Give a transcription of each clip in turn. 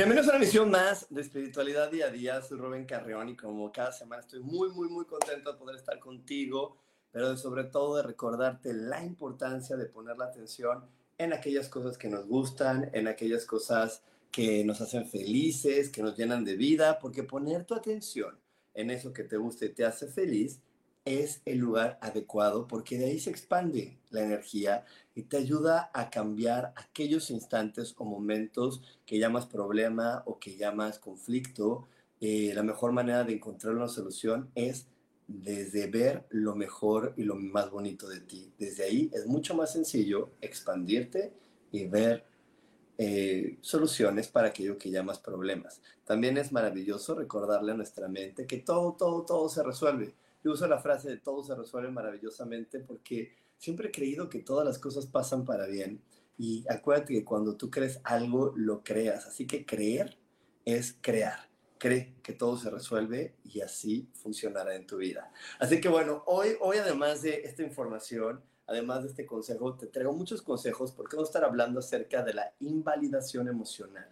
Bienvenidos a una emisión más de Espiritualidad Día a Día. Soy Rubén Carreón y como cada semana estoy muy, muy, muy contento de poder estar contigo, pero sobre todo de recordarte la importancia de poner la atención en aquellas cosas que nos gustan, en aquellas cosas que nos hacen felices, que nos llenan de vida, porque poner tu atención en eso que te gusta y te hace feliz es el lugar adecuado porque de ahí se expande la energía y te ayuda a cambiar aquellos instantes o momentos que llamas problema o que llamas conflicto. Eh, la mejor manera de encontrar una solución es desde ver lo mejor y lo más bonito de ti. Desde ahí es mucho más sencillo expandirte y ver eh, soluciones para aquello que llamas problemas. También es maravilloso recordarle a nuestra mente que todo, todo, todo se resuelve yo uso la frase de todo se resuelve maravillosamente porque siempre he creído que todas las cosas pasan para bien. Y acuérdate que cuando tú crees algo, lo creas. Así que creer es crear. Cree que todo se resuelve y así funcionará en tu vida. Así que bueno, hoy, hoy además de esta información, además de este consejo, te traigo muchos consejos porque vamos a estar hablando acerca de la invalidación emocional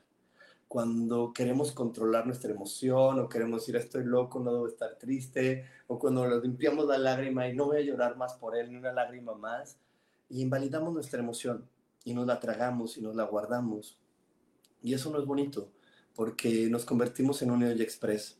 cuando queremos controlar nuestra emoción o queremos decir estoy loco, no debo estar triste, o cuando nos limpiamos la lágrima y no voy a llorar más por él, ni una lágrima más, y invalidamos nuestra emoción y nos la tragamos y nos la guardamos. Y eso no es bonito, porque nos convertimos en un Yoyo Express,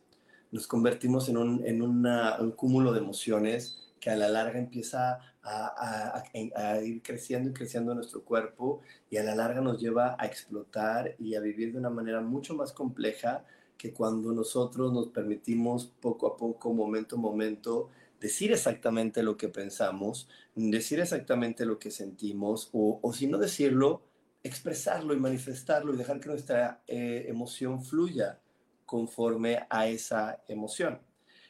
nos convertimos en un, en un cúmulo de emociones que a la larga empieza a, ir creciendo y creciendo nuestro cuerpo y a la larga nos lleva a explotar y a vivir de una manera mucho más compleja que cuando nosotros nos permitimos poco a poco, momento a momento, decir exactamente lo que pensamos, decir exactamente lo que sentimos o, si no decirlo, expresarlo y manifestarlo y dejar que nuestra eh, emoción fluya conforme a esa emoción.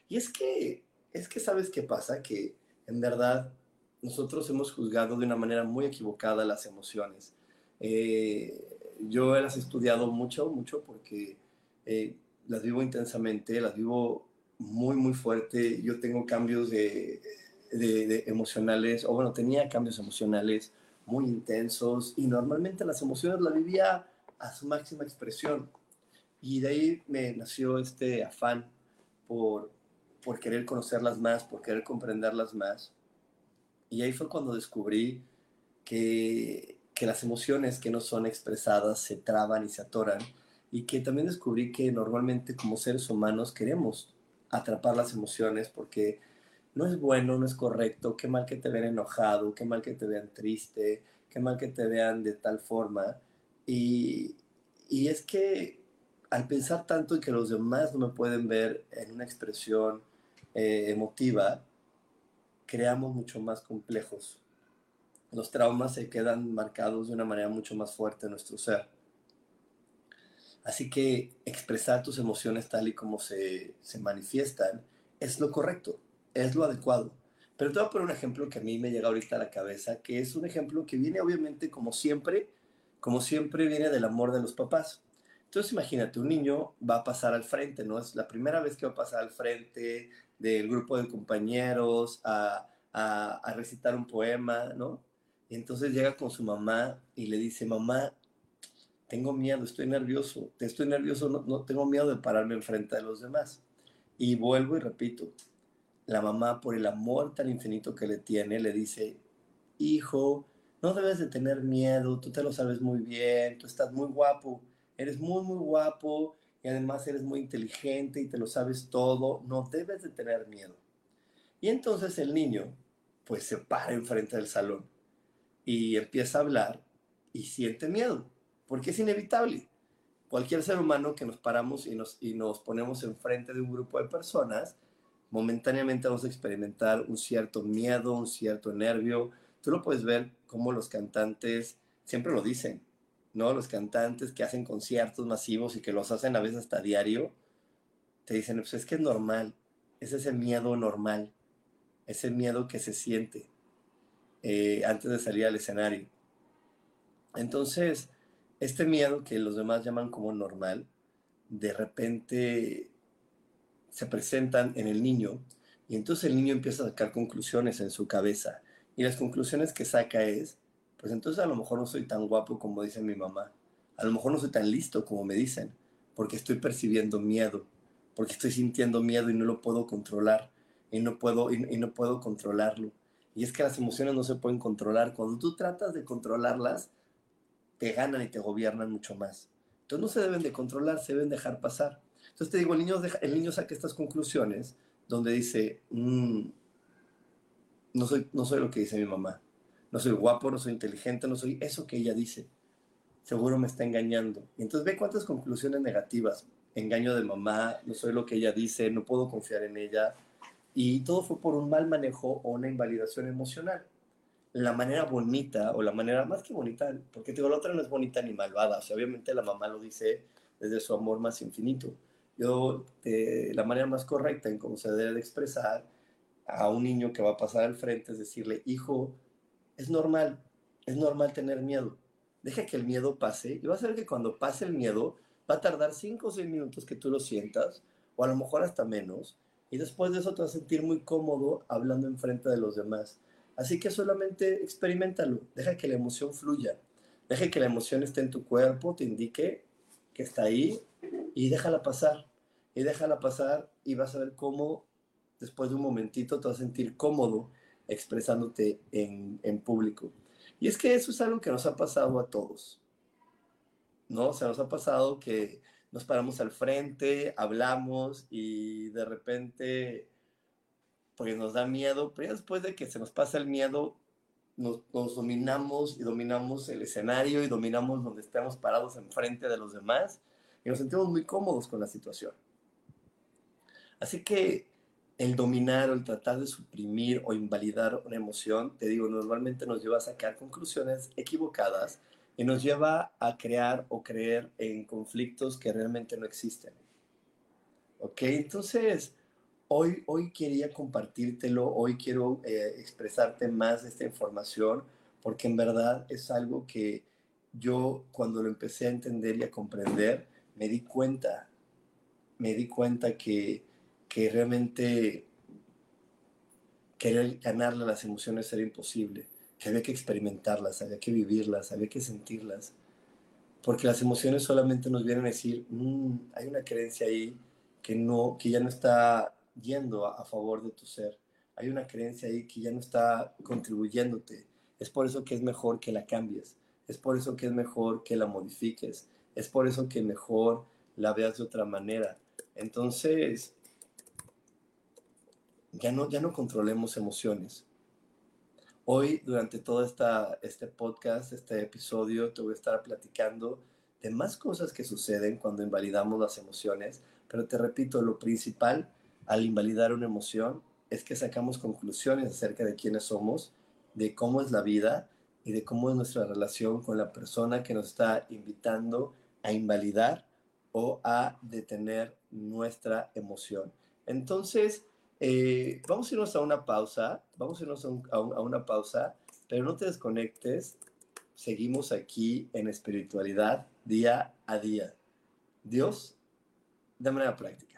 Y es que es que sabes qué pasa, que en verdad nosotros hemos juzgado de una manera muy equivocada las emociones. Eh, yo las he estudiado mucho, mucho porque eh, las vivo intensamente, las vivo muy, muy fuerte. Yo tengo cambios de, de, emocionales, o bueno, tenía cambios emocionales muy intensos y normalmente las emociones las vivía a su máxima expresión. Y de ahí me nació este afán por, por querer conocerlas más, por querer comprenderlas más. Y ahí fue cuando descubrí que, que las emociones que no son expresadas se traban y se atoran. Y que también descubrí que normalmente como seres humanos queremos atrapar las emociones porque no es bueno, no es correcto, qué mal que te vean enojado, qué mal que te vean triste, qué mal que te vean de tal forma. Y, y es que al pensar tanto en que los demás no me pueden ver en una expresión eh, emotiva, creamos mucho más complejos. Los traumas se quedan marcados de una manera mucho más fuerte en nuestro ser. Así que expresar tus emociones tal y como se, se manifiestan es lo correcto, es lo adecuado. Pero te voy a poner un ejemplo que a mí me llega ahorita a la cabeza, que es un ejemplo que viene obviamente como siempre, como siempre viene del amor de los papás. Entonces imagínate, un niño va a pasar al frente, ¿no? Es la primera vez que va a pasar al frente del grupo de compañeros a, a, recitar un poema, ¿no? Y entonces llega con su mamá y le dice, mamá, tengo miedo, estoy nervioso, estoy nervioso, no, no tengo miedo de pararme enfrente de los demás. Y vuelvo y repito, la mamá, por el amor tan infinito que le tiene, le dice, hijo, no debes de tener miedo, tú te lo sabes muy bien, tú estás muy guapo eres muy, muy guapo y además eres muy inteligente y te lo sabes todo, no debes de tener miedo. Y entonces el niño pues se para enfrente del salón y empieza a hablar y siente miedo, porque es inevitable. Cualquier ser humano que nos paramos y nos, y nos ponemos enfrente de un grupo de personas, momentáneamente vamos a experimentar un cierto miedo, un cierto nervio. Tú lo puedes ver como los cantantes siempre lo dicen, ¿no? Los cantantes que hacen conciertos masivos y que los hacen a veces hasta diario, te dicen, pues es que es normal, es ese miedo normal, ese miedo que se siente eh, antes de salir al escenario. Entonces, este miedo que los demás llaman como normal, de repente se presentan en el niño y entonces el niño empieza a sacar conclusiones en su cabeza. Y las conclusiones que saca es, pues entonces a lo mejor no soy tan guapo como dice mi mamá. A lo mejor no soy tan listo como me dicen, porque estoy percibiendo miedo, porque estoy sintiendo miedo y no lo puedo controlar, y no puedo, y, no puedo controlarlo. Y es que las emociones no se pueden controlar. Cuando tú tratas de controlarlas, te ganan y te gobiernan mucho más. Entonces no se deben de controlar, se deben dejar pasar. Entonces te digo, el niño, niño saca estas conclusiones donde dice, mm, no, soy, no soy lo que dice mi mamá, no soy guapo, no soy inteligente, no soy eso que ella dice. Seguro me está engañando. Y entonces ve cuántas conclusiones negativas. Engaño de mamá, no soy lo que ella dice, no puedo confiar en ella. Y todo fue por un mal manejo o una invalidación emocional. La manera bonita, o la manera más que bonita, porque digo, la otra no es bonita ni malvada. O sea, obviamente la mamá lo dice desde su amor más infinito. Yo, eh, la manera más correcta en cómo se debe expresar a un niño que va a pasar al frente es decirle, hijo, es normal, es normal tener miedo. Deja que el miedo pase y vas a ver que cuando pase el miedo va a tardar 5 o 6 minutos que tú lo sientas, o a lo mejor hasta menos, y después de eso te vas a sentir muy cómodo hablando enfrente de los demás. Así que solamente experimentalo, deja que la emoción fluya, deja que la emoción esté en tu cuerpo, te indique que está ahí y déjala pasar. Y déjala pasar y vas a ver cómo después de un momentito te vas a sentir cómodo expresándote en, público. Y es que eso es algo que nos ha pasado a todos, ¿no? O nos ha pasado que nos paramos al frente, hablamos y de repente, pues nos da miedo, pero después de que se nos pasa el miedo, nos, nos, dominamos y dominamos el escenario y dominamos donde estamos parados enfrente de los demás y nos sentimos muy cómodos con la situación. Así que el dominar o el tratar de suprimir o invalidar una emoción, te digo, normalmente nos lleva a sacar conclusiones equivocadas y nos lleva a crear o creer en conflictos que realmente no existen. ¿Ok? Entonces, hoy, hoy quería compartírtelo, hoy quiero eh, expresarte más esta información, porque en verdad es algo que yo cuando lo empecé a entender y a comprender, me di cuenta, me di cuenta que que realmente querer ganarle las emociones era imposible, que había que experimentarlas, había que vivirlas, había que sentirlas, porque las emociones solamente nos vienen a decir, mm, hay una creencia ahí que, no, que ya no está yendo a, a favor de tu ser, hay una creencia ahí que ya no está contribuyéndote, es por eso que es mejor que la cambies, es por eso que es mejor que la modifiques, es por eso que mejor la veas de otra manera. Entonces, ya no, ya no controlemos emociones. Hoy, durante todo esta, este podcast, este episodio, te voy a estar platicando de más cosas que suceden cuando invalidamos las emociones, pero te repito, lo principal al invalidar una emoción es que sacamos conclusiones acerca de quiénes somos, de cómo es la vida y de cómo es nuestra relación con la persona que nos está invitando a invalidar o a detener nuestra emoción. Entonces, eh, vamos a irnos a una pausa, vamos a irnos a, una pausa, pero no te desconectes, seguimos aquí en espiritualidad día a día. Dios, de manera práctica.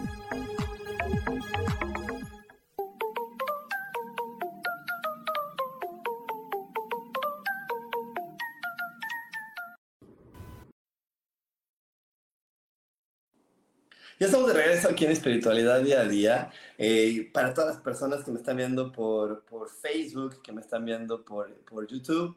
Aquí en Espiritualidad Día a Día. Eh, para todas las personas que me están viendo por, por Facebook, que me están viendo por, por YouTube,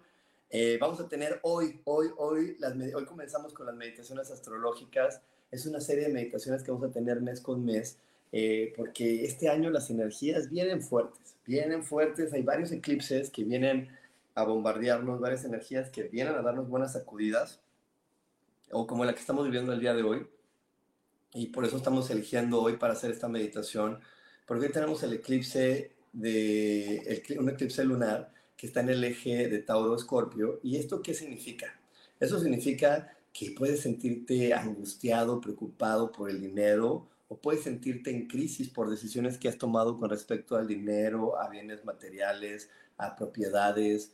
eh, vamos a tener hoy, hoy, hoy, las, hoy comenzamos con las meditaciones astrológicas. Es una serie de meditaciones que vamos a tener mes con mes, eh, porque este año las energías vienen fuertes, vienen fuertes. Hay varios eclipses que vienen a bombardearnos, varias energías que vienen a darnos buenas sacudidas, o como la que estamos viviendo el día de hoy y por eso estamos eligiendo hoy para hacer esta meditación, porque tenemos el eclipse de un eclipse lunar que está en el eje de Tauro-Escorpio. ¿Y esto qué significa? Eso significa que puedes sentirte angustiado, preocupado por el dinero, o puedes sentirte en crisis por decisiones que has tomado con respecto al dinero, a bienes materiales, a propiedades,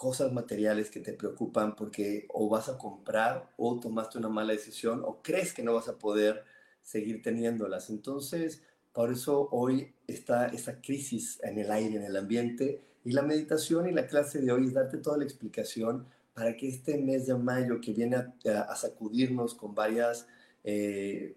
cosas materiales que te preocupan porque o vas a comprar o tomaste una mala decisión o crees que no vas a poder seguir teniéndolas. Entonces, por eso hoy está esa crisis en el aire, en el ambiente, y la meditación y la clase de hoy es darte toda la explicación para que este mes de mayo que viene a, sacudirnos con varias eh,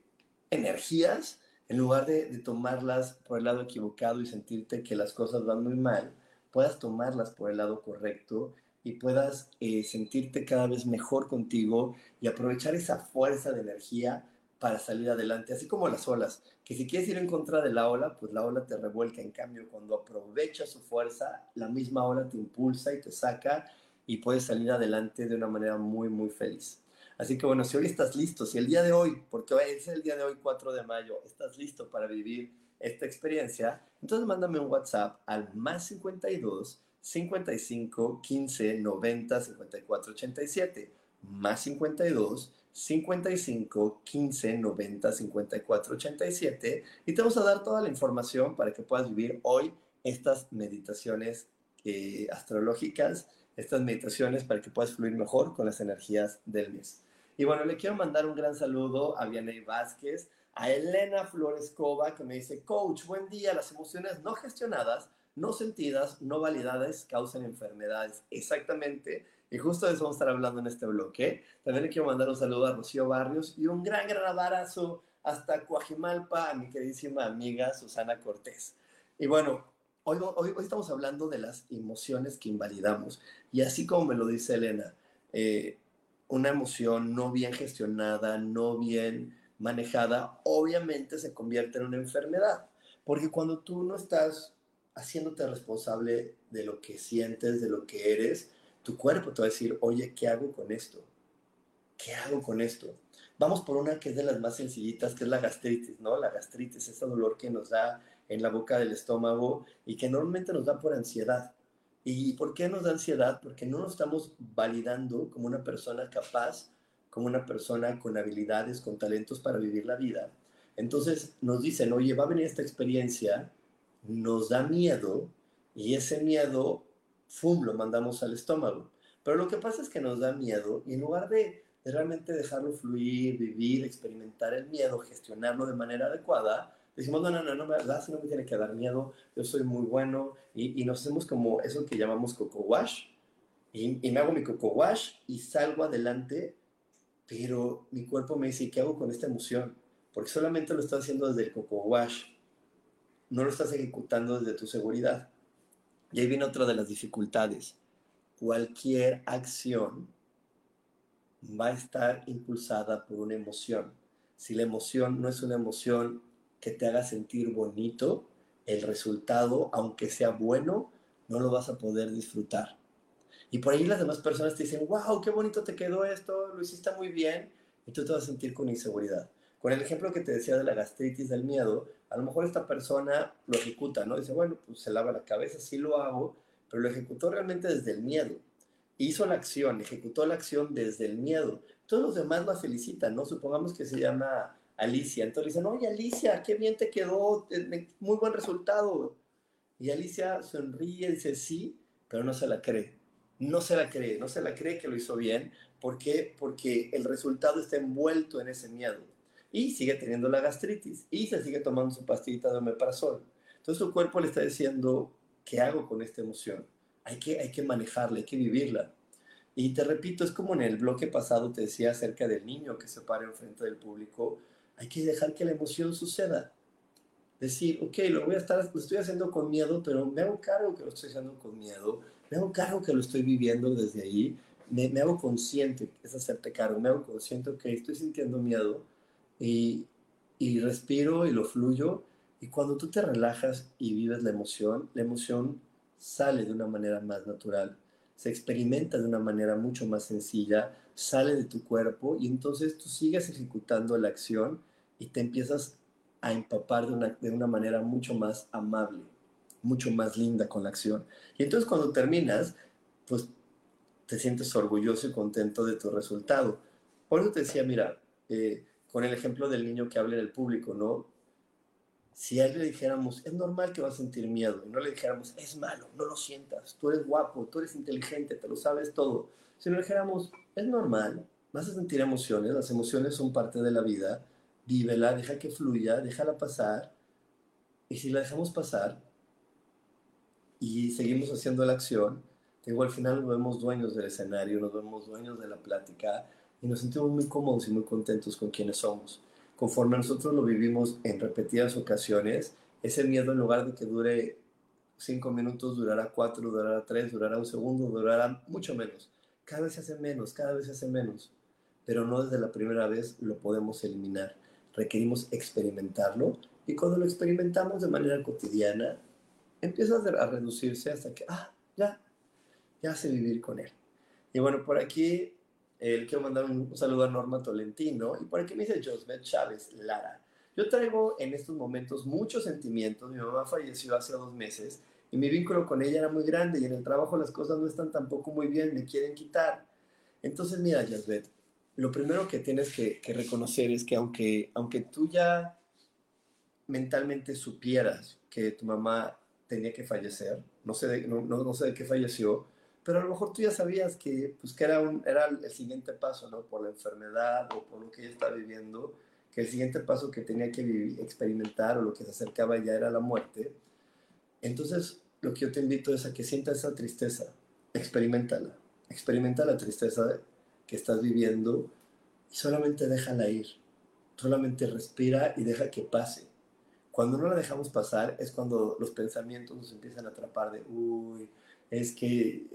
energías, en lugar de, de, tomarlas por el lado equivocado y sentirte que las cosas van muy mal, puedas tomarlas por el lado correcto y puedas eh, sentirte cada vez mejor contigo y aprovechar esa fuerza de energía para salir adelante, así como las olas, que si quieres ir en contra de la ola, pues la ola te revuelca, en cambio cuando aprovechas su fuerza, la misma ola te impulsa y te saca y puedes salir adelante de una manera muy, muy feliz. Así que bueno, si hoy estás listo, si el día de hoy, porque hoy es el día de hoy 4 de mayo, estás listo para vivir esta experiencia, entonces mándame un WhatsApp al más 52 55 15 90 54 87, más 52 55 15 90 54 87 y te vamos a dar toda la información para que puedas vivir hoy estas meditaciones eh, astrológicas, estas meditaciones para que puedas fluir mejor con las energías del mes. Y bueno, le quiero mandar un gran saludo a Vianey Vázquez, a Elena Florescova que me dice, coach, buen día, las emociones no gestionadas, no sentidas, no validadas causan enfermedades. Exactamente y justo de eso vamos a estar hablando en este bloque. También le quiero mandar un saludo a Rocío Barrios y un gran, gran abrazo hasta Coajimalpa a mi queridísima amiga Susana Cortés. Y bueno, hoy, estamos hablando de las emociones que invalidamos. Y así como me lo dice Elena, eh, una emoción no bien gestionada, no bien manejada, obviamente se convierte en una enfermedad. Porque cuando tú no estás haciéndote responsable de lo que sientes, de lo que eres, tu cuerpo te va a decir, oye, ¿qué hago con esto? ¿Qué hago con esto? vamos por una que es de las más sencillitas, que es la gastritis, ¿no? La gastritis, ese dolor que nos da en la boca del estómago y que normalmente nos da por ansiedad. ¿Y por qué nos da ansiedad? Porque no nos estamos validando como una persona capaz, como una persona con habilidades, con talentos para vivir la vida. Entonces nos dicen, oye, va a venir esta experiencia, nos da miedo y ese miedo, ¡fum!, lo mandamos al estómago. Pero lo que pasa es que nos da miedo y en lugar de, realmente dejarlo fluir, vivir, experimentar el miedo, gestionarlo de manera adecuada, decimos, no, no, no, no, ¿verdad? Si no me tiene que dar miedo, yo soy muy bueno y, y nos hacemos como eso que llamamos coco wash y, y, me hago mi coco wash y salgo adelante, pero mi cuerpo me dice, ¿qué hago con esta emoción? Porque solamente lo estás haciendo desde el coco wash, no lo estás ejecutando desde tu seguridad. Y ahí viene otra de las dificultades. Cualquier acción va a estar impulsada por una emoción. Si la emoción no es una emoción que te haga sentir bonito, el resultado, aunque sea bueno, no lo vas a poder disfrutar. Y por ahí las demás personas te dicen, wow, qué bonito te quedó esto, lo hiciste muy bien, y tú te vas a sentir con inseguridad. Con el ejemplo que te decía de la gastritis, del miedo, a lo mejor esta persona lo ejecuta, ¿no? Dice, bueno, pues se lava la cabeza, sí lo hago, pero lo ejecutó realmente desde el miedo. Hizo la acción, ejecutó la acción desde el miedo. Todos los demás la felicitan, ¿no? Supongamos que se llama Alicia. Entonces dicen, oye, Alicia, qué bien te quedó, eh, muy buen resultado. Y Alicia sonríe y dice, sí, pero no se la cree. No se la cree, no se la cree que lo hizo bien. ¿Por qué? Porque el resultado está envuelto en ese miedo y sigue teniendo la gastritis y se sigue tomando su pastillita de omeprazol. Entonces su cuerpo le está diciendo, ¿qué hago con esta emoción? Hay que, hay que manejarla, hay que vivirla. Y te repito, es como en el bloque pasado te decía acerca del niño que se para enfrente del público, hay que dejar que la emoción suceda. Decir, ok, lo voy a estar, lo estoy haciendo con miedo, pero me hago cargo que lo estoy haciendo con miedo, me hago cargo que lo estoy viviendo desde ahí, me, me hago consciente, es hacerte cargo, me hago consciente que estoy sintiendo miedo, y, y respiro y lo fluyo. Y cuando tú te relajas y vives la emoción, la emoción sale de una manera más natural, se experimenta de una manera mucho más sencilla, sale de tu cuerpo y entonces tú sigues ejecutando la acción y te empiezas a empapar de una, de una manera mucho más amable, mucho más linda con la acción. Y entonces cuando terminas, pues te sientes orgulloso y contento de tu resultado. Por eso te decía, mira, eh, con el ejemplo del niño que habla en el público, ¿no? Si a él le dijéramos, es normal que va a sentir miedo, y no le dijéramos, es malo, no lo sientas, tú eres guapo, tú eres inteligente, te lo sabes todo. Si le dijéramos, es normal, vas a sentir emociones, las emociones son parte de la vida, vívela, deja que fluya, déjala pasar, y si la dejamos pasar y seguimos haciendo la acción, digo, al final nos vemos dueños del escenario, nos vemos dueños de la plática, y nos sentimos muy cómodos y muy contentos con quienes somos. Conforme nosotros lo vivimos en repetidas ocasiones, ese miedo en lugar de que dure cinco minutos, durará cuatro, durará tres, durará un segundo, durará mucho menos. Cada vez se hace menos, cada vez se hace menos, pero no desde la primera vez lo podemos eliminar. Requerimos experimentarlo y cuando lo experimentamos de manera cotidiana, empieza a reducirse hasta que, ah, ya, ya sé vivir con él. Y bueno, por aquí eh, quiero mandar un, saludo a Norma Tolentino y por aquí me dice Josbeth Chávez Lara. Yo traigo en estos momentos muchos sentimientos. Mi mamá falleció hace dos meses y mi vínculo con ella era muy grande y en el trabajo las cosas no están tampoco muy bien, me quieren quitar. Entonces, mira, Josbeth, lo primero que tienes que, reconocer es que aunque, aunque tú ya mentalmente supieras que tu mamá tenía que fallecer, no sé no, no sé de qué falleció, pero a lo mejor tú ya sabías que, pues, que era, un, era el siguiente paso, ¿no? Por la enfermedad o por lo que ella está viviendo, que el siguiente paso que tenía que vivir, experimentar o lo que se acercaba ya era la muerte. Entonces, lo que yo te invito es a que sientas esa tristeza, experimentala, experimenta la tristeza que estás viviendo y solamente déjala ir, solamente respira y deja que pase. Cuando no la dejamos pasar es cuando los pensamientos nos empiezan a atrapar de, uy, es que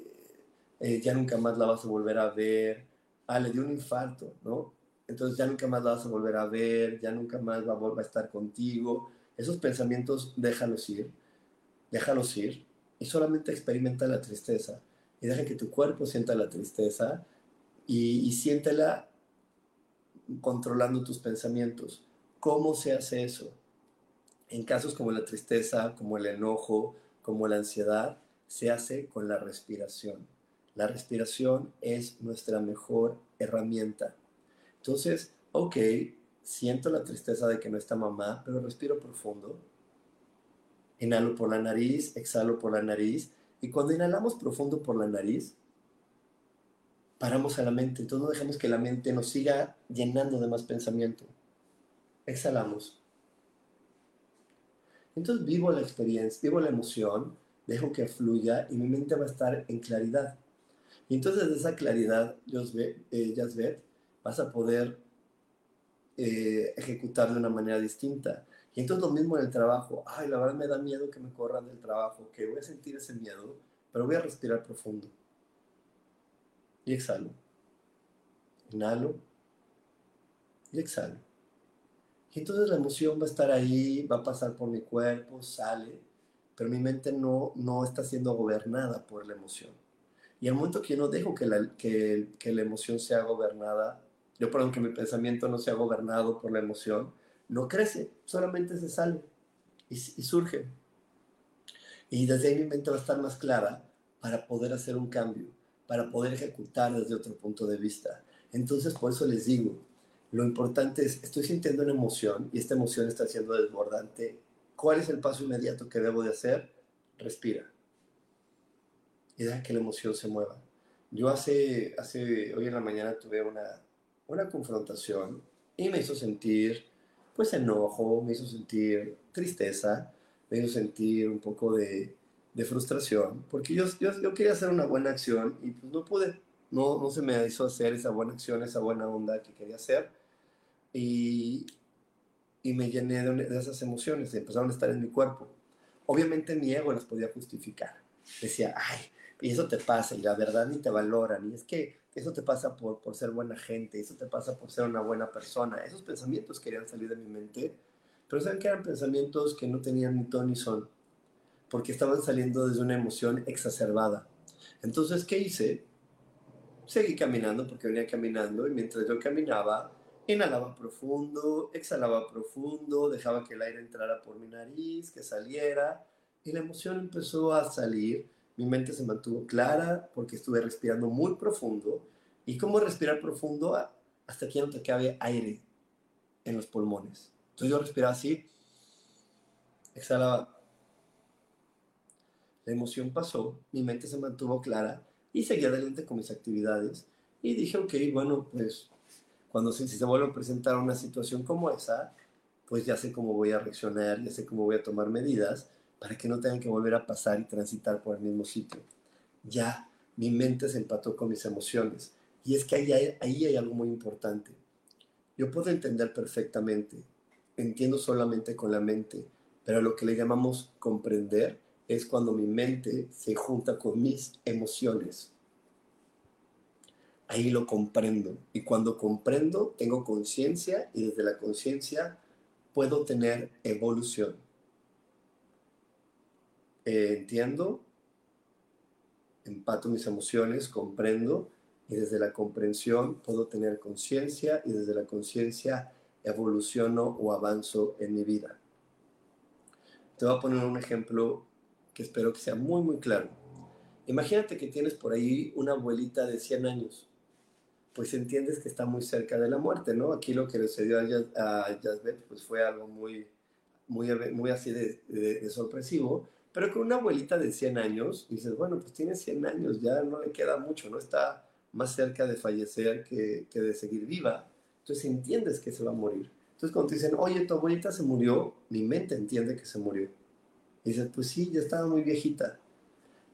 eh, ya nunca más la vas a volver a ver, ah, le dio un infarto, ¿no? Entonces ya nunca más la vas a volver a ver, ya nunca más va a estar contigo. Esos pensamientos déjalos ir, déjalos ir y solamente experimenta la tristeza y deja que tu cuerpo sienta la tristeza y, y siéntela controlando tus pensamientos. ¿Cómo se hace eso? En casos como la tristeza, como el enojo, como la ansiedad, se hace con la respiración. La respiración es nuestra mejor herramienta. Entonces, ok, siento la tristeza de que no está mamá, pero respiro profundo. Inhalo por la nariz, exhalo por la nariz. Y cuando inhalamos profundo por la nariz, paramos a la mente. Entonces no dejamos que la mente nos siga llenando de más pensamiento. Exhalamos. Entonces vivo la experiencia, vivo la emoción, dejo que fluya y mi mente va a estar en claridad. Y entonces de esa claridad, eh, Jasbet, vas a poder eh, ejecutar de una manera distinta. Y entonces lo mismo en el trabajo. Ay, la verdad me da miedo que me corran del trabajo, que voy a sentir ese miedo, pero voy a respirar profundo. Y exhalo. Inhalo. Y exhalo. Y entonces la emoción va a estar ahí, va a pasar por mi cuerpo, sale, pero mi mente no, no está siendo gobernada por la emoción. Y al momento que yo no dejo que la, que, que la emoción sea gobernada, yo perdón, que mi pensamiento no sea gobernado por la emoción, no crece, solamente se sale y, y surge. Y desde ahí mi mente va a estar más clara para poder hacer un cambio, para poder ejecutar desde otro punto de vista. Entonces, por eso les digo, lo importante es, estoy sintiendo una emoción y esta emoción está siendo desbordante ¿Cuál es el paso inmediato que debo de hacer? Respira. Y deja que la emoción se mueva. Yo hace, hace hoy en la mañana tuve una, una confrontación y me hizo sentir pues enojo, me hizo sentir tristeza, me hizo sentir un poco de, de frustración, porque yo, yo, yo, quería hacer una buena acción y pues no pude, no, no se me hizo hacer esa buena acción, esa buena onda que quería hacer. Y, y me llené de, esas emociones, empezaron a estar en mi cuerpo. Obviamente mi ego las podía justificar. Decía, ay, y eso te pasa, y la verdad ni te valoran, y es que eso te pasa por, por ser buena gente, eso te pasa por ser una buena persona. Esos pensamientos querían salir de mi mente, pero saben que eran pensamientos que no tenían ni ton ni son, porque estaban saliendo desde una emoción exacerbada. Entonces, ¿qué hice? Seguí caminando porque venía caminando y mientras yo caminaba, Inhalaba profundo, exhalaba profundo, dejaba que el aire entrara por mi nariz, que saliera, y la emoción empezó a salir. Mi mente se mantuvo clara porque estuve respirando muy profundo. ¿Y cómo respirar profundo? Hasta que no te cabe aire en los pulmones. Entonces yo respiraba así, exhalaba. La emoción pasó, mi mente se mantuvo clara y seguí adelante con mis actividades. Y dije, ok, bueno, pues cuando si, se vuelve a presentar una situación como esa, pues ya sé cómo voy a reaccionar, ya sé cómo voy a tomar medidas para que no tengan que volver a pasar y transitar por el mismo sitio. Ya mi mente se empató con mis emociones. Y es que ahí hay, ahí hay algo muy importante. Yo puedo entender perfectamente, entiendo solamente con la mente, pero lo que le llamamos comprender es cuando mi mente se junta con mis emociones ahí lo comprendo. Y cuando comprendo, tengo conciencia y desde la conciencia puedo tener evolución. Eh, entiendo, empato mis emociones, comprendo y desde la comprensión puedo tener conciencia y desde la conciencia evoluciono o avanzo en mi vida. Te voy a poner un ejemplo que espero que sea muy, muy claro. Imagínate que tienes por ahí una abuelita de 100 años pues entiendes que está muy cerca de la muerte, ¿no? Aquí lo que le sucedió a, Jasbet pues fue algo muy, muy, muy así de, sorpresivo, pero con una abuelita de 100 años, dices, bueno, pues tiene 100 años, ya no le queda mucho, ¿no? Está más cerca de fallecer que, que de seguir viva, entonces entiendes que se va a morir. Entonces cuando te dicen, oye, tu abuelita se murió, mi mente entiende que se murió. Y dices, pues sí, ya estaba muy viejita,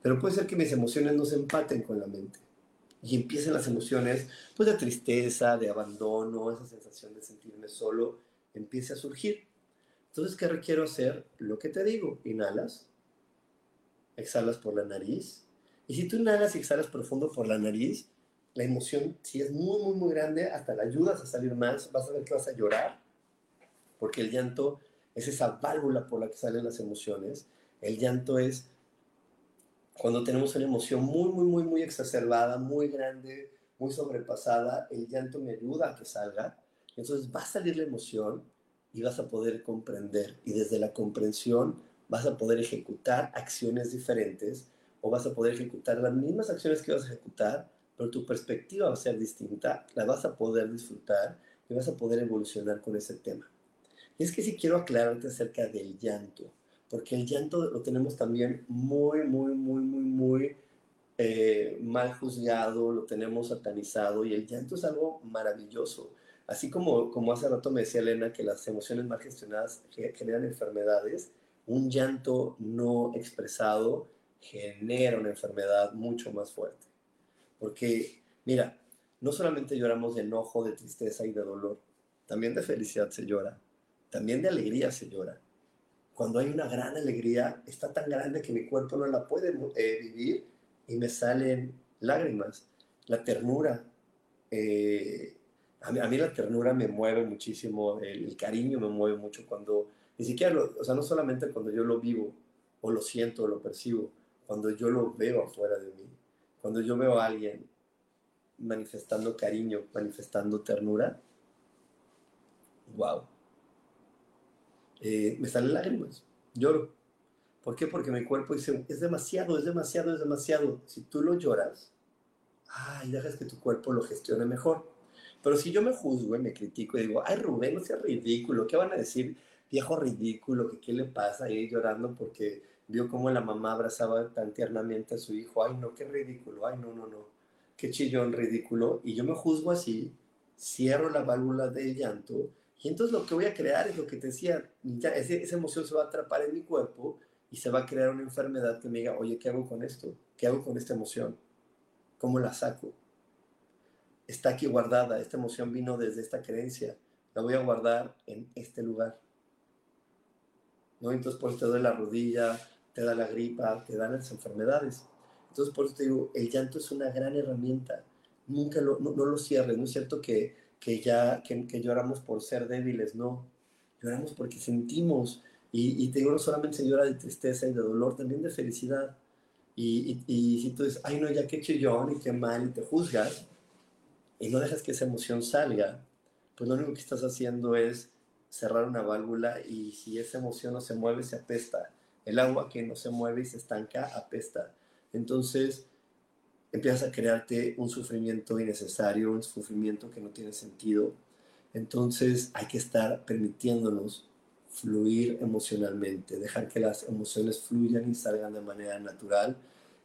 pero puede ser que mis emociones no se empaten con la mente y empiezan las emociones pues de tristeza, de abandono, esa sensación de sentirme solo, empiece a surgir. Entonces, ¿qué requiero hacer? Lo que te digo, inhalas, exhalas por la nariz, y si tú inhalas y exhalas profundo por la nariz, la emoción, si es muy, muy, muy grande, hasta la ayudas a salir más, vas a ver que vas a llorar, porque el llanto es esa válvula por la que salen las emociones. El llanto es cuando tenemos una emoción muy, muy, muy, muy exacerbada, muy grande, muy sobrepasada, el llanto me ayuda a que salga. Entonces va a salir la emoción y vas a poder comprender. Y desde la comprensión vas a poder ejecutar acciones diferentes o vas a poder ejecutar las mismas acciones que vas a ejecutar, pero tu perspectiva va a ser distinta, la vas a poder disfrutar y vas a poder evolucionar con ese tema. Y es que sí quiero aclararte acerca del llanto, porque el llanto lo tenemos también muy, muy, muy, muy, muy eh, mal juzgado, lo tenemos satanizado y el llanto es algo maravilloso. Así como, como hace rato me decía Elena que las emociones mal gestionadas generan enfermedades, un llanto no expresado genera una enfermedad mucho más fuerte. Porque, mira, no solamente lloramos de enojo, de tristeza y de dolor, también de felicidad se llora, también de alegría se llora. Cuando hay una gran alegría, está tan grande que mi cuerpo no la puede eh, vivir y me salen lágrimas. La ternura, eh, a, mí, la ternura me mueve muchísimo, el, cariño me mueve mucho cuando, ni siquiera, o sea, no solamente cuando yo lo vivo o lo siento o lo percibo, cuando yo lo veo afuera de mí, cuando yo veo a alguien manifestando cariño, manifestando ternura, wow. Eh, me salen lágrimas, lloro. ¿Por qué? Porque mi cuerpo dice, es demasiado, es demasiado, es demasiado. Si tú lo lloras, ay, dejas que tu cuerpo lo gestione mejor. Pero si yo me juzgo y me critico y digo, ay, Rubén, no seas ridículo, ¿qué van a decir? Viejo ridículo, ¿qué, qué le pasa ahí llorando porque vio cómo la mamá abrazaba tan tiernamente a su hijo? Ay, no, qué ridículo, ay, no, no, no qué chillón ridículo, y yo me juzgo así, cierro la válvula del llanto, y entonces lo que voy a crear es lo que te decía, ya esa emoción se va a atrapar en mi cuerpo y se va a crear una enfermedad que me diga, oye, ¿qué hago con esto? ¿Qué hago con esta emoción? ¿Cómo la saco? Está aquí guardada, esta emoción vino desde esta creencia, la voy a guardar en este lugar. ¿No? Entonces por eso te duele la rodilla, te da la gripa, te dan las enfermedades. Entonces, por eso te digo, el llanto es una gran herramienta. Nunca lo, no, lo cierres. No es cierto que, que ya que, lloramos por ser débiles, no. Lloramos porque sentimos. Y, te digo, no solamente se llora de tristeza y de dolor, también de felicidad. Y, y, si tú dices, ay, no, ya qué chillón y qué mal, y te juzgas, y no dejas que esa emoción salga, pues lo único que estás haciendo es cerrar una válvula y si esa emoción no se mueve, se apesta. El agua que no se mueve y se estanca, apesta. Entonces empiezas a crearte un sufrimiento innecesario, un sufrimiento que no tiene sentido. Entonces hay que estar permitiéndonos fluir emocionalmente, dejar que las emociones fluyan y salgan de manera natural.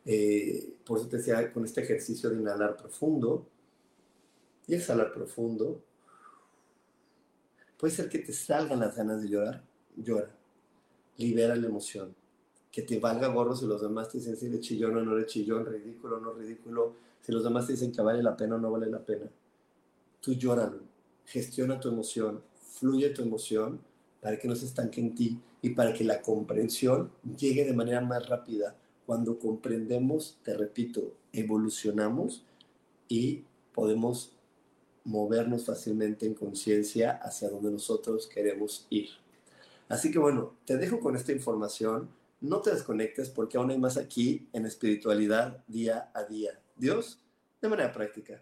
Eh, por eso te decía con este ejercicio de inhalar profundo y exhalar profundo. Puede ser que te salgan las ganas de llorar, llora, libera la emoción que te valga gorro si los demás te dicen si eres chillón o no eres chillón, ridículo o no ridículo, si los demás te dicen que vale la pena o no vale la pena. Tú llóralo, gestiona tu emoción, fluye tu emoción para que no se estanque en ti y para que la comprensión llegue de manera más rápida. Cuando comprendemos, te repito, evolucionamos y podemos movernos fácilmente en conciencia hacia donde nosotros queremos ir. Así que bueno, te dejo con esta información no te desconectes porque aún hay más aquí en espiritualidad día a día. Dios, de manera práctica.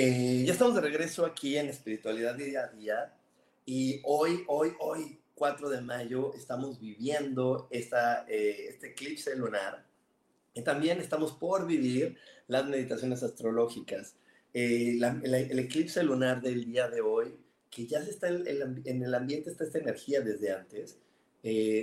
Eh, ya estamos de regreso aquí en Espiritualidad Día a Día y hoy, hoy, hoy, 4 de mayo, estamos viviendo esta, eh, este eclipse lunar y también estamos por vivir las meditaciones astrológicas. Eh, el eclipse lunar del día de hoy, que ya se está en el, ambiente, está esta energía desde antes,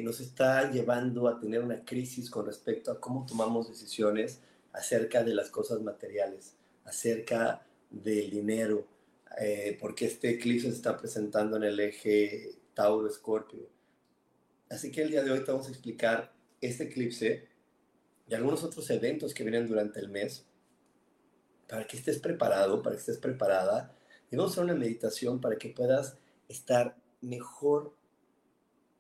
nos está llevando a tener una crisis con respecto a cómo tomamos decisiones acerca de las cosas materiales, acerca del dinero, eh, porque este eclipse se está presentando en el eje Tauro-Escorpio. Así que el día de hoy te vamos a explicar este eclipse y algunos otros eventos que vienen durante el mes para que estés preparado, para que estés preparada. Y vamos a hacer una meditación para que puedas estar mejor,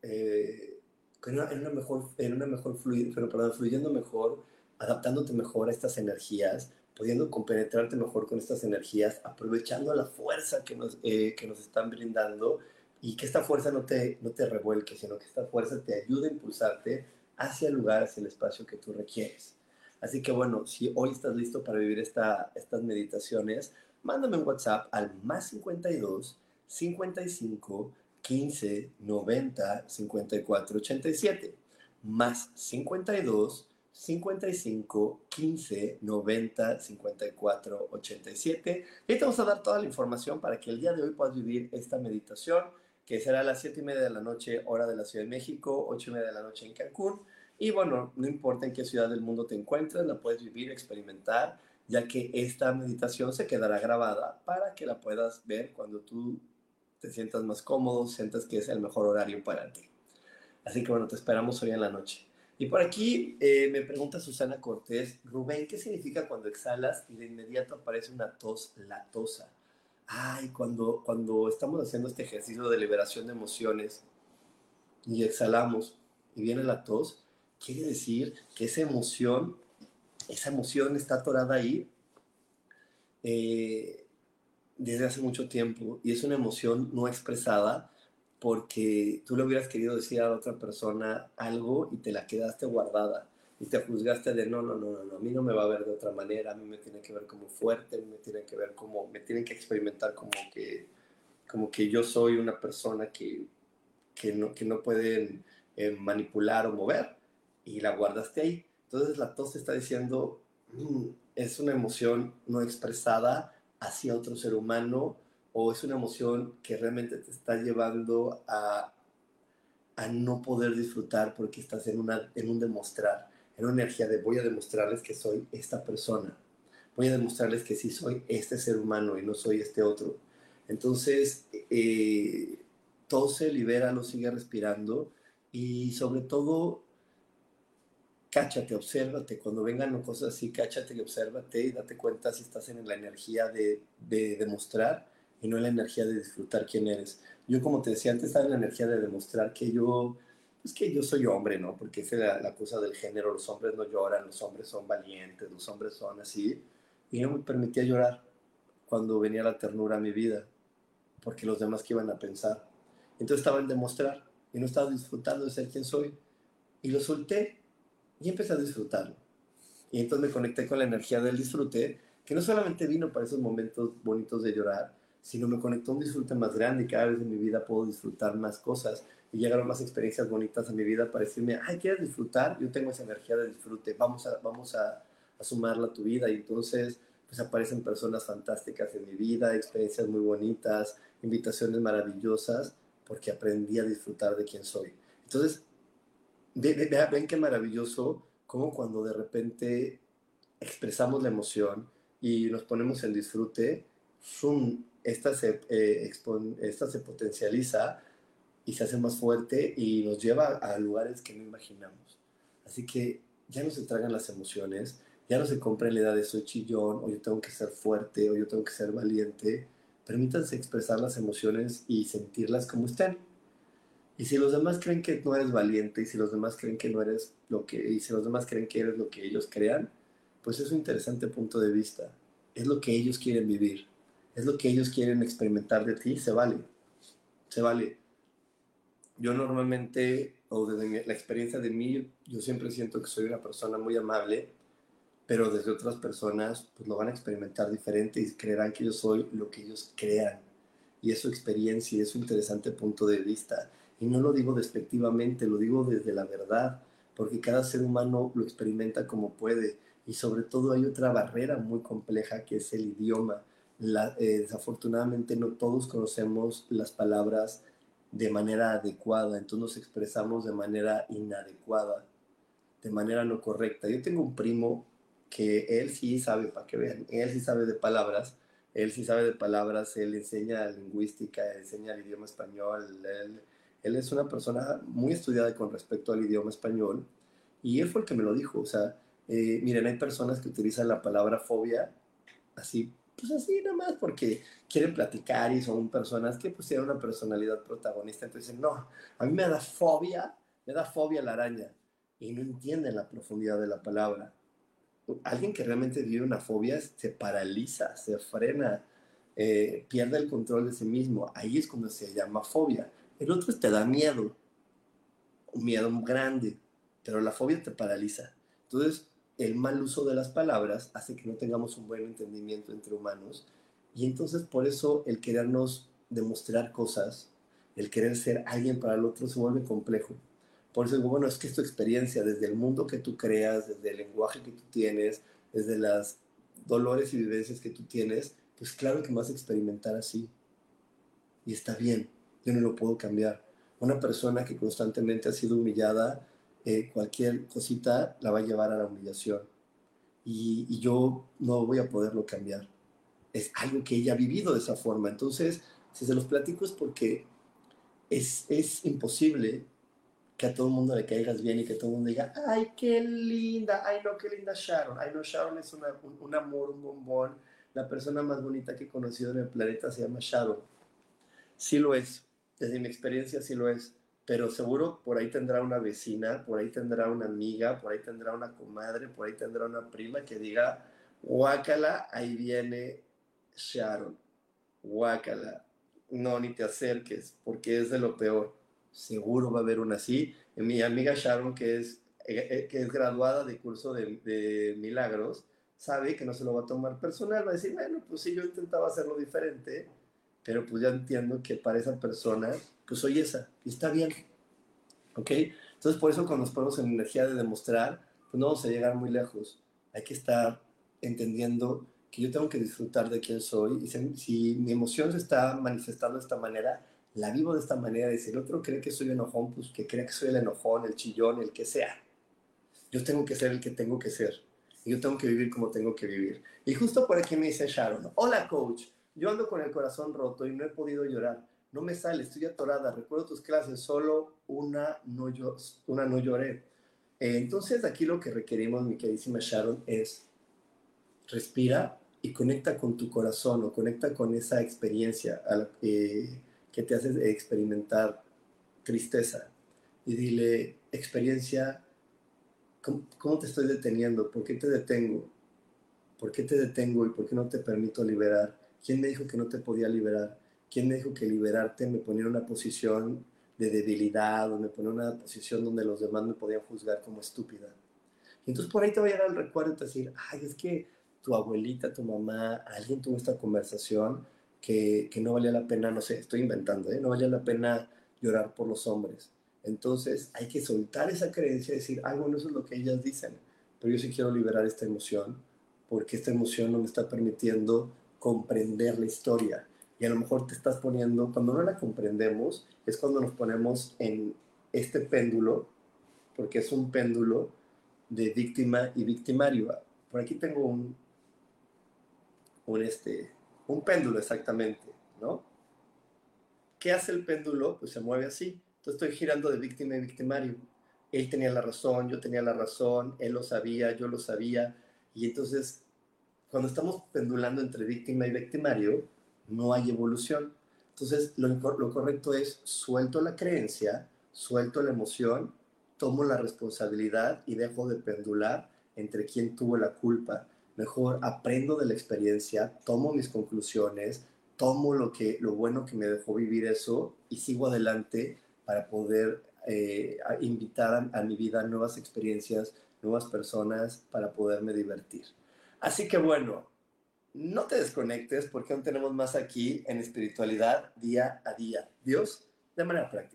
eh, en, una, mejor, en una mejor pero, perdón, fluyendo mejor, adaptándote mejor a estas energías, pudiendo compenetrarte mejor con estas energías, aprovechando la fuerza que nos, eh, que nos están brindando y que esta fuerza no te, no te revuelque, sino que esta fuerza te ayude a impulsarte hacia el lugar, hacia el espacio que tú requieres. Así que bueno, si hoy estás listo para vivir esta, estas meditaciones, mándame un WhatsApp al más 52 55 15 90 54 87 más 52 55 15 90 54 87. Y te vamos a dar toda la información para que el día de hoy puedas vivir esta meditación, que será a las 7 y media de la noche, hora de la Ciudad de México, 8 y media de la noche en Cancún. Y bueno, no importa en qué ciudad del mundo te encuentres, la puedes vivir, experimentar, ya que esta meditación se quedará grabada para que la puedas ver cuando tú te sientas más cómodo, sientas que es el mejor horario para ti. Así que bueno, te esperamos hoy en la noche. Y por aquí eh, me pregunta Susana Cortés, Rubén, ¿qué significa cuando exhalas y de inmediato aparece una tos latosa? Ay, cuando, cuando estamos haciendo este ejercicio de liberación de emociones y exhalamos y viene la tos, quiere decir que esa emoción, esa emoción está atorada ahí eh, desde hace mucho tiempo y es una emoción no expresada porque tú le hubieras querido decir a otra persona algo y te la quedaste guardada y te juzgaste de no, no, no, no, a mí no me va a ver de otra manera, a mí me tiene que ver como fuerte, me tiene que ver como, me tienen que experimentar como que, como que yo soy una persona que, que, no, que no pueden eh, manipular o mover y la guardaste ahí. Entonces la tos está diciendo, mm, es una emoción no expresada hacia otro ser humano o es una emoción que realmente te está llevando a, a no poder disfrutar porque estás en, una, en un demostrar, en una energía de voy a demostrarles que soy esta persona, voy a demostrarles que sí soy este ser humano y no soy este otro. Entonces, eh, todo se libera, lo sigue respirando y sobre todo, cáchate, obsérvate. Cuando vengan cosas así, cáchate y obsérvate y date cuenta si estás en la energía de, de demostrar y no en la energía de disfrutar quién eres. Yo, como te decía antes, estaba en la energía de demostrar que yo, pues que yo soy hombre, ¿no? Porque esa es la, cosa del género, los hombres no lloran, los hombres son valientes, los hombres son así. Y no me permitía llorar cuando venía la ternura a mi vida, porque los demás que iban a pensar. Entonces estaba en demostrar y no estaba disfrutando de ser quien soy. Y lo solté y empecé a disfrutarlo. Y entonces me conecté con la energía del disfrute que no solamente vino para esos momentos bonitos de llorar, sino me conectó a un disfrute más grande y cada vez en mi vida puedo disfrutar más cosas y llegaron más experiencias bonitas a mi vida para decirme, ay, ¿quieres disfrutar? Yo tengo esa energía de disfrute, vamos a, vamos a, a sumarla a tu vida y entonces pues aparecen personas fantásticas en mi vida, experiencias muy bonitas, invitaciones maravillosas, porque aprendí a disfrutar de quién soy. Entonces, ven qué maravilloso como cuando de repente expresamos la emoción y nos ponemos en disfrute, zoom, esta se, eh, esta se potencializa y se hace más fuerte y nos lleva a lugares que no imaginamos. Así que ya no se tragan las emociones, ya no se compra la idea de soy chillón, o yo tengo que ser fuerte, o yo tengo que ser valiente. Permítanse expresar las emociones y sentirlas como estén. Y si los demás creen que no eres valiente, y si los demás creen que no eres lo que, y si los demás creen que eres lo que ellos crean, pues es un interesante punto de vista. Es lo que ellos quieren vivir, es lo que ellos quieren experimentar de ti, se vale, se vale. Yo normalmente, o desde la experiencia de mí, yo siempre siento que soy una persona muy amable, pero desde otras personas pues lo van a experimentar diferente y creerán que yo soy lo que ellos crean. Y es su experiencia y es su interesante punto de vista. Y no lo digo despectivamente, lo digo desde la verdad, porque cada ser humano lo experimenta como puede. Y sobre todo hay otra barrera muy compleja que es el idioma. Eh, desafortunadamente no todos conocemos las palabras de manera adecuada, entonces nos expresamos de manera inadecuada, de manera no correcta. Yo tengo un primo que él sí sabe, para que vean, él sí sabe de palabras, él sí sabe de palabras, él enseña lingüística, enseña el idioma español, él, él es una persona muy estudiada con respecto al idioma español y él fue el que me lo dijo, o sea, eh, miren, hay personas que utilizan la palabra fobia así, pues así nada más porque quieren platicar y son personas que pues tienen una personalidad protagonista, entonces no, a mí me da fobia, me da fobia la araña y no entienden la profundidad de la palabra alguien que realmente vive una fobia se paraliza, se frena, eh, pierde el control de sí mismo. Ahí es cuando se llama fobia. El otro te da miedo, un miedo grande, pero la fobia te paraliza. Entonces, el mal uso de las palabras hace que no tengamos un buen entendimiento entre humanos y entonces por eso el querernos demostrar cosas, el querer ser alguien para el otro se vuelve complejo. Por eso digo, bueno, es que es tu experiencia, desde el mundo que tú creas, desde el lenguaje que tú tienes, desde las dolores y vivencias que tú tienes, pues claro que vas a experimentar así. Y está bien, yo no lo puedo cambiar. Una persona que constantemente ha sido humillada, eh, cualquier cosita la va a llevar a la humillación. Y, yo no voy a poderlo cambiar. Es algo que ella ha vivido de esa forma. Entonces, si se los platico es porque es, es imposible que a todo el mundo le caigas bien y que todo el mundo diga, ay, qué linda, ay, no, qué linda Sharon. Ay, no, Sharon es un, un, amor, un bombón. La persona más bonita que he conocido en el planeta se llama Sharon. Sí lo es, desde mi experiencia sí lo es, pero seguro por ahí tendrá una vecina, por ahí tendrá una amiga, por ahí tendrá una comadre, por ahí tendrá una prima que diga, guácala, ahí viene Sharon, guácala, no, ni te acerques, porque es de lo peor. Seguro va a haber una así. Mi amiga Sharon, que es, eh, eh, que es graduada de curso de, milagros, sabe que no se lo va a tomar personal, va a decir, bueno, pues sí, yo intentaba hacerlo diferente, pero pues ya entiendo que para esa persona, pues soy esa, y está bien. ¿Ok? Entonces, por eso cuando nos ponemos en energía de demostrar, pues no vamos a llegar muy lejos. Hay que estar entendiendo que yo tengo que disfrutar de quién soy, y si mi emoción se está manifestando de esta manera, la vivo de esta manera. Y si el otro cree que soy enojón, pues que crea que soy el enojón, el chillón, el que sea. Yo tengo que ser el que tengo que ser. Y yo tengo que vivir como tengo que vivir. Y justo por aquí me dice Sharon, hola coach, yo ando con el corazón roto y no he podido llorar. No me sale, estoy atorada. Recuerdo tus clases, solo una no, lloré. Eh, entonces aquí lo que requerimos, mi queridísima Sharon, es respira y conecta con tu corazón o conecta con esa experiencia la que te hace experimentar tristeza. Y dile, experiencia, ¿cómo, te estoy deteniendo? ¿Por qué te detengo? ¿Por qué te detengo y por qué no te permito liberar? ¿Quién me dijo que no te podía liberar? ¿Quién me dijo que liberarte me ponía en una posición de debilidad o me ponía en una posición donde los demás me podían juzgar como estúpida? Y entonces por ahí te va a llegar el recuerdo y te decir, ay, es que tu abuelita, tu mamá, alguien tuvo esta conversación que, que no valía la pena, no sé, estoy inventando, ¿eh? no valía la pena llorar por los hombres. Entonces hay que soltar esa creencia y decir, ah, bueno, eso es lo que ellas dicen, pero yo sí quiero liberar esta emoción porque esta emoción no me está permitiendo comprender la historia. Y a lo mejor te estás poniendo, cuando no la comprendemos, es cuando nos ponemos en este péndulo, porque es un péndulo de víctima y victimario. Por aquí tengo un, un, este, un péndulo exactamente, ¿no? ¿Qué hace el péndulo? Pues se mueve así. Entonces estoy girando de víctima y victimario. Él tenía la razón, yo tenía la razón, él lo sabía, yo lo sabía. Y entonces, cuando estamos pendulando entre víctima y victimario, no hay evolución. Entonces, lo, lo correcto es suelto la creencia, suelto la emoción, tomo la responsabilidad y dejo de pendular entre quién tuvo la culpa. Mejor aprendo de la experiencia, tomo mis conclusiones, tomo lo, que, lo bueno que me dejó vivir eso y sigo adelante para poder eh, invitar a, a, mi vida nuevas experiencias, nuevas personas, para poderme divertir. Así que bueno, no te desconectes porque aún tenemos más aquí en espiritualidad día a día. Dios, de manera práctica.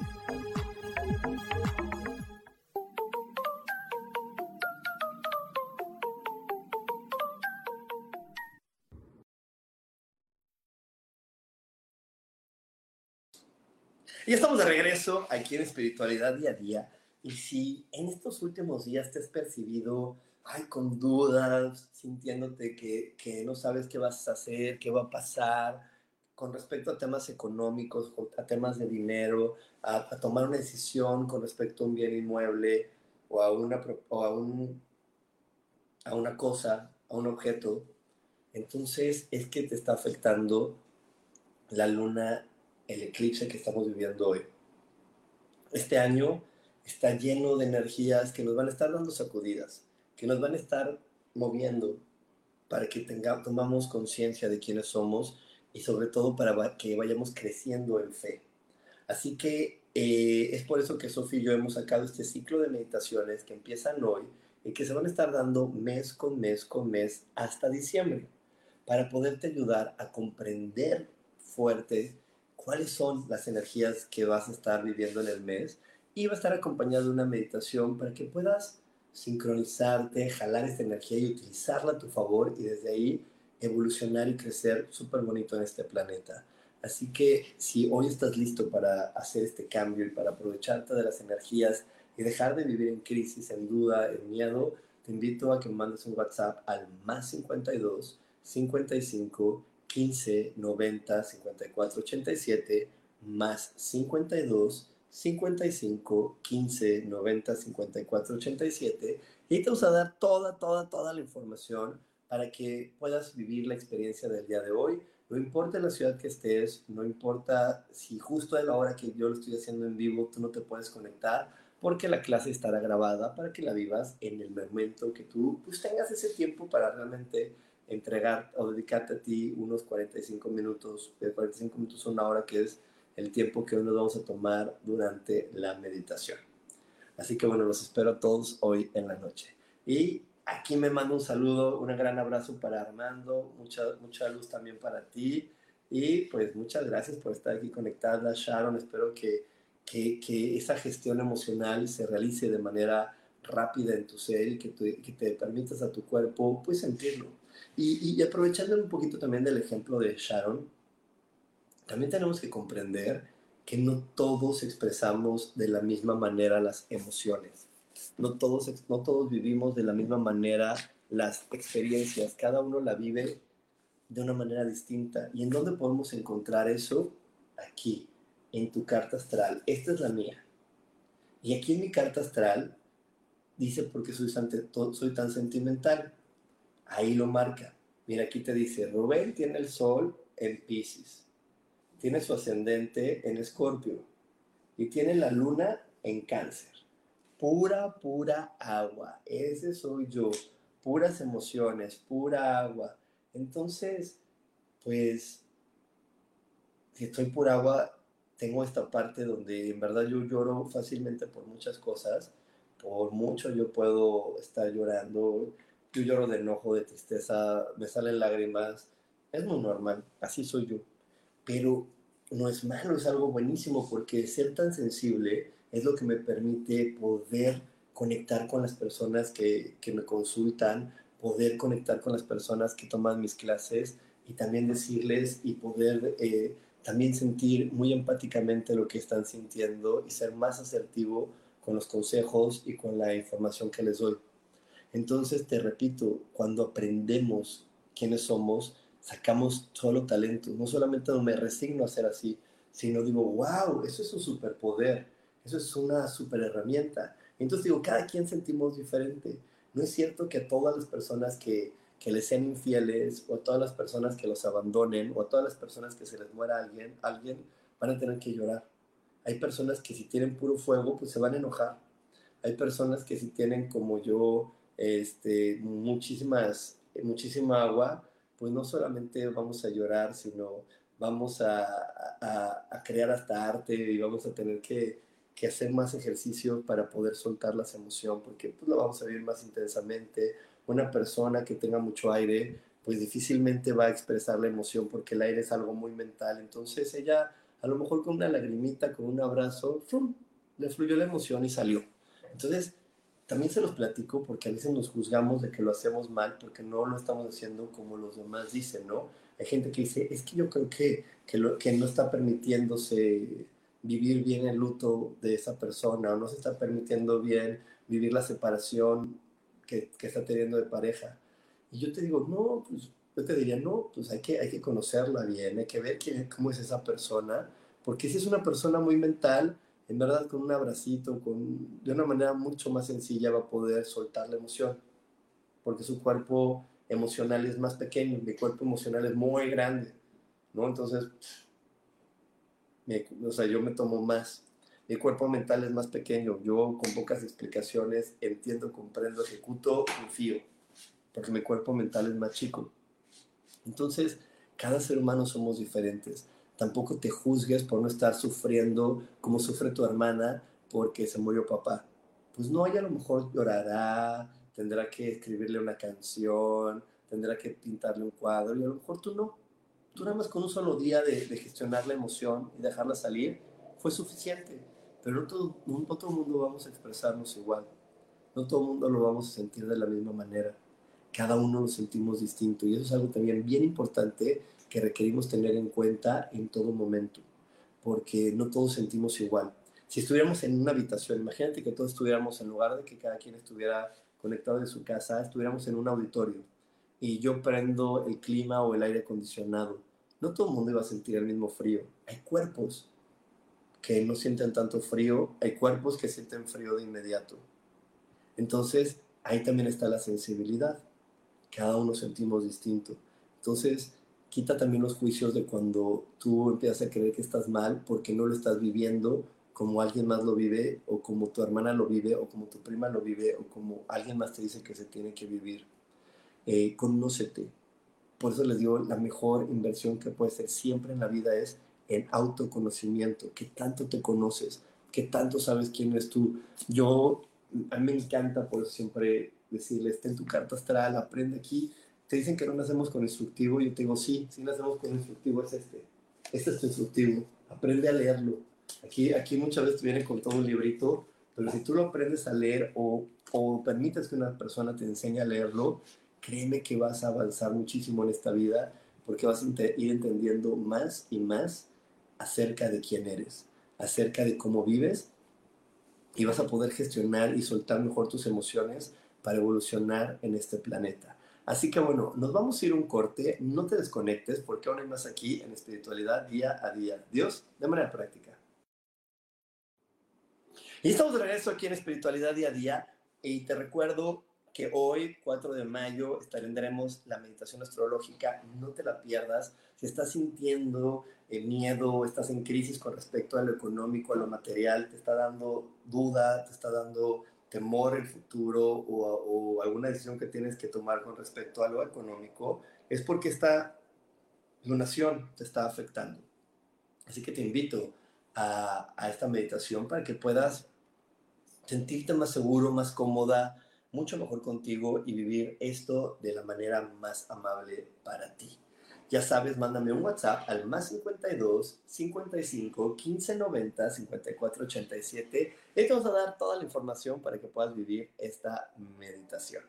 Y estamos de regreso aquí en Espiritualidad Día a Día. Y si en estos últimos días te has percibido, ay, con dudas, sintiéndote que, que no sabes qué vas a hacer, qué va a pasar, con respecto a temas económicos, a temas de dinero, a, tomar una decisión con respecto a un bien inmueble o a una, o a, un, a una cosa, a un objeto, entonces es que te está afectando la luna el eclipse que estamos viviendo hoy. Este año está lleno de energías que nos van a estar dando sacudidas, que nos van a estar moviendo para que tenga, tomamos conciencia de quiénes somos y sobre todo para que vayamos creciendo en fe. Así que eh, es por eso que Sofía y yo hemos sacado este ciclo de meditaciones que empiezan hoy y que se van a estar dando mes con mes con mes hasta diciembre, para poderte ayudar a comprender fuerte cuáles son las energías que vas a estar viviendo en el mes y va a estar acompañado de una meditación para que puedas sincronizarte, jalar esta energía y utilizarla a tu favor y desde ahí evolucionar y crecer súper bonito en este planeta. Así que si hoy estás listo para hacer este cambio y para aprovecharte de las energías y dejar de vivir en crisis, en duda, en miedo, te invito a que mandes un WhatsApp al más 52 55 15 90 54 87 más 52 55 15 90 54 87 y te vamos a dar toda, toda, toda la información para que puedas vivir la experiencia del día de hoy. No importa la ciudad que estés, no importa si justo a la hora que yo lo estoy haciendo en vivo tú no te puedes conectar, porque la clase estará grabada para que la vivas en el momento que tú pues, tengas ese tiempo para realmente entregar o dedicarte a ti unos 45 minutos, de 45 minutos a una hora, que es el tiempo que hoy nos vamos a tomar durante la meditación. Así que bueno, los espero a todos hoy en la noche. Y aquí me mando un saludo, un gran abrazo para Armando, mucha, mucha luz también para ti. Y pues muchas gracias por estar aquí conectada, Sharon. Espero que, que, esa gestión emocional se realice de manera rápida en tu ser y que, que te permitas a tu cuerpo pues sentirlo. Y, y aprovechando un poquito también del ejemplo de Sharon, también tenemos que comprender que no todos expresamos de la misma manera las emociones. No todos, no todos vivimos de la misma manera las experiencias. Cada uno la vive de una manera distinta. ¿Y en dónde podemos encontrar eso? Aquí, en tu carta astral. Esta es la mía. Y aquí en mi carta astral dice porque soy, soy tan sentimental. Ahí lo marca. Mira, aquí te dice, Rubén tiene el sol en Pisces tiene su ascendente en Escorpio y tiene la luna en Cáncer. Pura, pura agua. Ese soy yo. Puras emociones, pura agua. Entonces, pues, si estoy pura agua, tengo esta parte donde en verdad yo lloro fácilmente por muchas cosas. Por mucho yo puedo estar llorando. Yo lloro de enojo, de tristeza, me salen lágrimas. Es muy normal, así soy yo pero no es malo, es algo buenísimo porque ser tan sensible es lo que me permite poder conectar con las personas que, que me consultan, poder conectar con las personas que toman mis clases y también decirles y poder eh, también sentir muy empáticamente lo que están sintiendo y ser más asertivo con los consejos y con la información que les doy. Entonces, te repito, cuando aprendemos quiénes somos, sacamos solo talento. No solamente no me resigno a ser así, sino digo, wow, eso es un superpoder, eso es una super herramienta. Entonces digo, cada quien sentimos diferente. No es cierto que a todas las personas que, que les sean infieles, o a todas las personas que los abandonen, o a todas las personas que se les muera alguien, alguien van a tener que llorar. Hay personas que si tienen puro fuego, pues se van a enojar. Hay personas que si tienen como yo, este, muchísimas, muchísima agua, pues no solamente vamos a llorar, sino vamos a, crear hasta arte y vamos a tener que, hacer más ejercicio para poder soltar las emociones, porque pues lo vamos a vivir más intensamente. Una persona que tenga mucho aire, pues difícilmente va a expresar la emoción porque el aire es algo muy mental. Entonces ella, a lo mejor con una lagrimita, con un abrazo, le fluyó la emoción y salió. Entonces, también se los platico porque a veces nos juzgamos de que lo hacemos mal porque no lo estamos haciendo como los demás dicen, ¿no? Hay gente que dice, es que yo creo que, que, no está permitiéndose vivir bien el luto de esa persona o no se está permitiendo bien vivir la separación que, que está teniendo de pareja. Y yo te digo, no, pues yo te diría, no, pues hay que, hay que conocerla bien, hay que ver quién, cómo es esa persona, porque si es una persona muy mental, en verdad con un abracito, con, de una manera mucho más sencilla va a poder soltar la emoción, porque su cuerpo emocional es más pequeño, mi cuerpo emocional es muy grande, ¿no? Entonces, o sea, yo me tomo más. Mi cuerpo mental es más pequeño, yo con pocas explicaciones entiendo, comprendo, ejecuto, confío, porque mi cuerpo mental es más chico. Entonces, cada ser humano somos diferentes tampoco te juzgues por no estar sufriendo como sufre tu hermana porque se murió papá. Pues no, ella a lo mejor llorará, tendrá que escribirle una canción, tendrá que pintarle un cuadro y a lo mejor tú no. Tú nada más con un solo día de, gestionar la emoción y dejarla salir fue suficiente. Pero no todo, no todo mundo vamos a expresarnos igual. No todo el mundo lo vamos a sentir de la misma manera. Cada uno lo sentimos distinto y eso es algo también bien importante que requerimos tener en cuenta en todo momento, porque no todos sentimos igual. Si estuviéramos en una habitación, imagínate que todos estuviéramos, en lugar de que cada quien estuviera conectado en su casa, estuviéramos en un auditorio y yo prendo el clima o el aire acondicionado. No todo el mundo iba a sentir el mismo frío. Hay cuerpos que no sienten tanto frío, hay cuerpos que sienten frío de inmediato. Entonces, ahí también está la sensibilidad. Cada uno sentimos distinto. Entonces, quita también los juicios de cuando tú empiezas a creer que estás mal porque no lo estás viviendo como alguien más lo vive, o como tu hermana lo vive, o como tu prima lo vive, o como alguien más te dice que se tiene que vivir. Eh, conócete. Por eso les digo, la mejor inversión que puede ser siempre en la vida es en autoconocimiento. ¿Qué tanto te conoces? ¿Qué tanto sabes quién eres tú? Yo, a mí me encanta por eso siempre decirles, ten tu carta astral, aprende aquí. Te dicen que no nacemos con instructivo, yo te digo, sí, sí nacemos con instructivo, es este. Este es tu instructivo, aprende a leerlo. Aquí, aquí muchas veces te viene con todo un librito, pero si tú lo aprendes a leer o, o permites que una persona te enseñe a leerlo, créeme que vas a avanzar muchísimo en esta vida porque vas a ir entendiendo más y más acerca de quién eres, acerca de cómo vives y vas a poder gestionar y soltar mejor tus emociones para evolucionar en este planeta. Así que bueno, nos vamos a ir un corte, no te desconectes porque aún hay más aquí en espiritualidad día a día. Dios, de manera práctica. Y estamos de regreso aquí en espiritualidad día a día y te recuerdo que hoy, 4 de mayo, tendremos la meditación astrológica. No te la pierdas. Si estás sintiendo eh, miedo, estás en crisis con respecto a lo económico, a lo material, te está dando duda, te está dando temor el futuro o, alguna decisión que tienes que tomar con respecto a lo económico, es porque esta lunación te está afectando. Así que te invito a, a esta meditación para que puedas sentirte más seguro, más cómoda, mucho mejor contigo y vivir esto de la manera más amable para ti. Ya sabes, mándame un WhatsApp al más 52 55 15 90 54 87 y te vamos a dar toda la información para que puedas vivir esta meditación.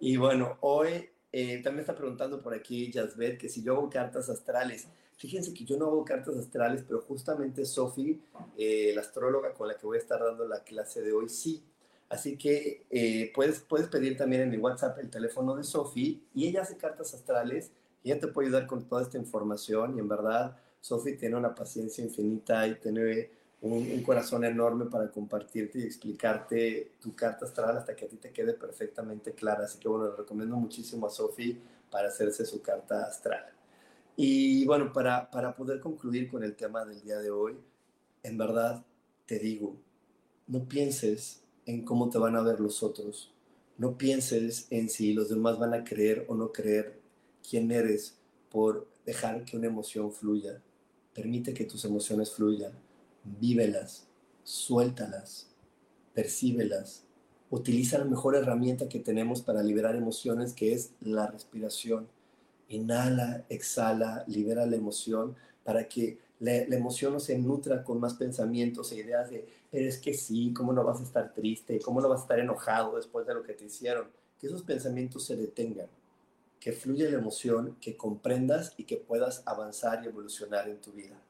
Y bueno, hoy eh, también está preguntando por aquí Jasbet que si yo hago cartas astrales. Fíjense que yo no hago cartas astrales, pero justamente Sophie, eh, la astróloga con la que voy a estar dando la clase de hoy, sí. Así que eh, puedes, puedes pedir también en mi WhatsApp el teléfono de Sofi y ella hace cartas astrales y ella te puede ayudar con toda esta información y en verdad Sofi tiene una paciencia infinita y tiene un, corazón enorme para compartirte y explicarte tu carta astral hasta que a ti te quede perfectamente clara. Así que bueno, le recomiendo muchísimo a Sofi para hacerse su carta astral. Y bueno, para, para poder concluir con el tema del día de hoy, en verdad te digo, no pienses en cómo te van a ver los otros. No pienses en si los demás van a creer o no creer quién eres por dejar que una emoción fluya. Permite que tus emociones fluyan. Vívelas, suéltalas, percíbelas. Utiliza la mejor herramienta que tenemos para liberar emociones, que es la respiración. Inhala, exhala, libera la emoción para que la, emoción no se nutra con más pensamientos e ideas de, pero es que sí, ¿cómo no vas a estar triste? ¿Cómo no vas a estar enojado después de lo que te hicieron? Que esos pensamientos se detengan, que fluya la emoción, que comprendas y que puedas avanzar y evolucionar en tu vida.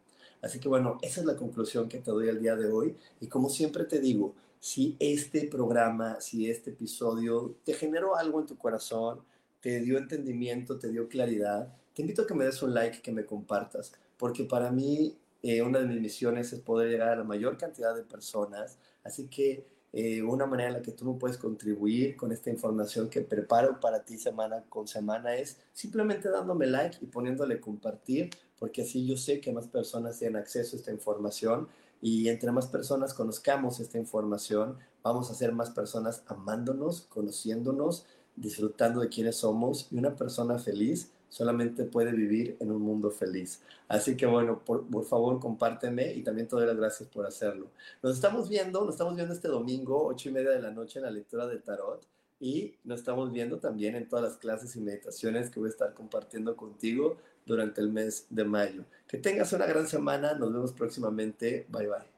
Así que bueno, esa es la conclusión que te doy el día de hoy. Y como siempre te digo, si este programa, si este episodio te generó algo en tu corazón, te dio entendimiento, te dio claridad, te invito a que me des un like, que me compartas porque para mí eh, una de mis misiones es poder llegar a la mayor cantidad de personas, así que eh, una manera en la que tú me puedes contribuir con esta información que preparo para ti semana con semana es simplemente dándome like y poniéndole compartir, porque así yo sé que más personas tienen acceso a esta información y entre más personas conozcamos esta información, vamos a ser más personas amándonos, conociéndonos, disfrutando de quiénes somos y una persona feliz solamente puede vivir en un mundo feliz. Así que bueno, por, favor compárteme y también te doy las gracias por hacerlo. Nos estamos viendo, nos estamos viendo este domingo, ocho y media de la noche en la lectura de tarot y nos estamos viendo también en todas las clases y meditaciones que voy a estar compartiendo contigo durante el mes de mayo. Que tengas una gran semana, nos vemos próximamente, bye bye.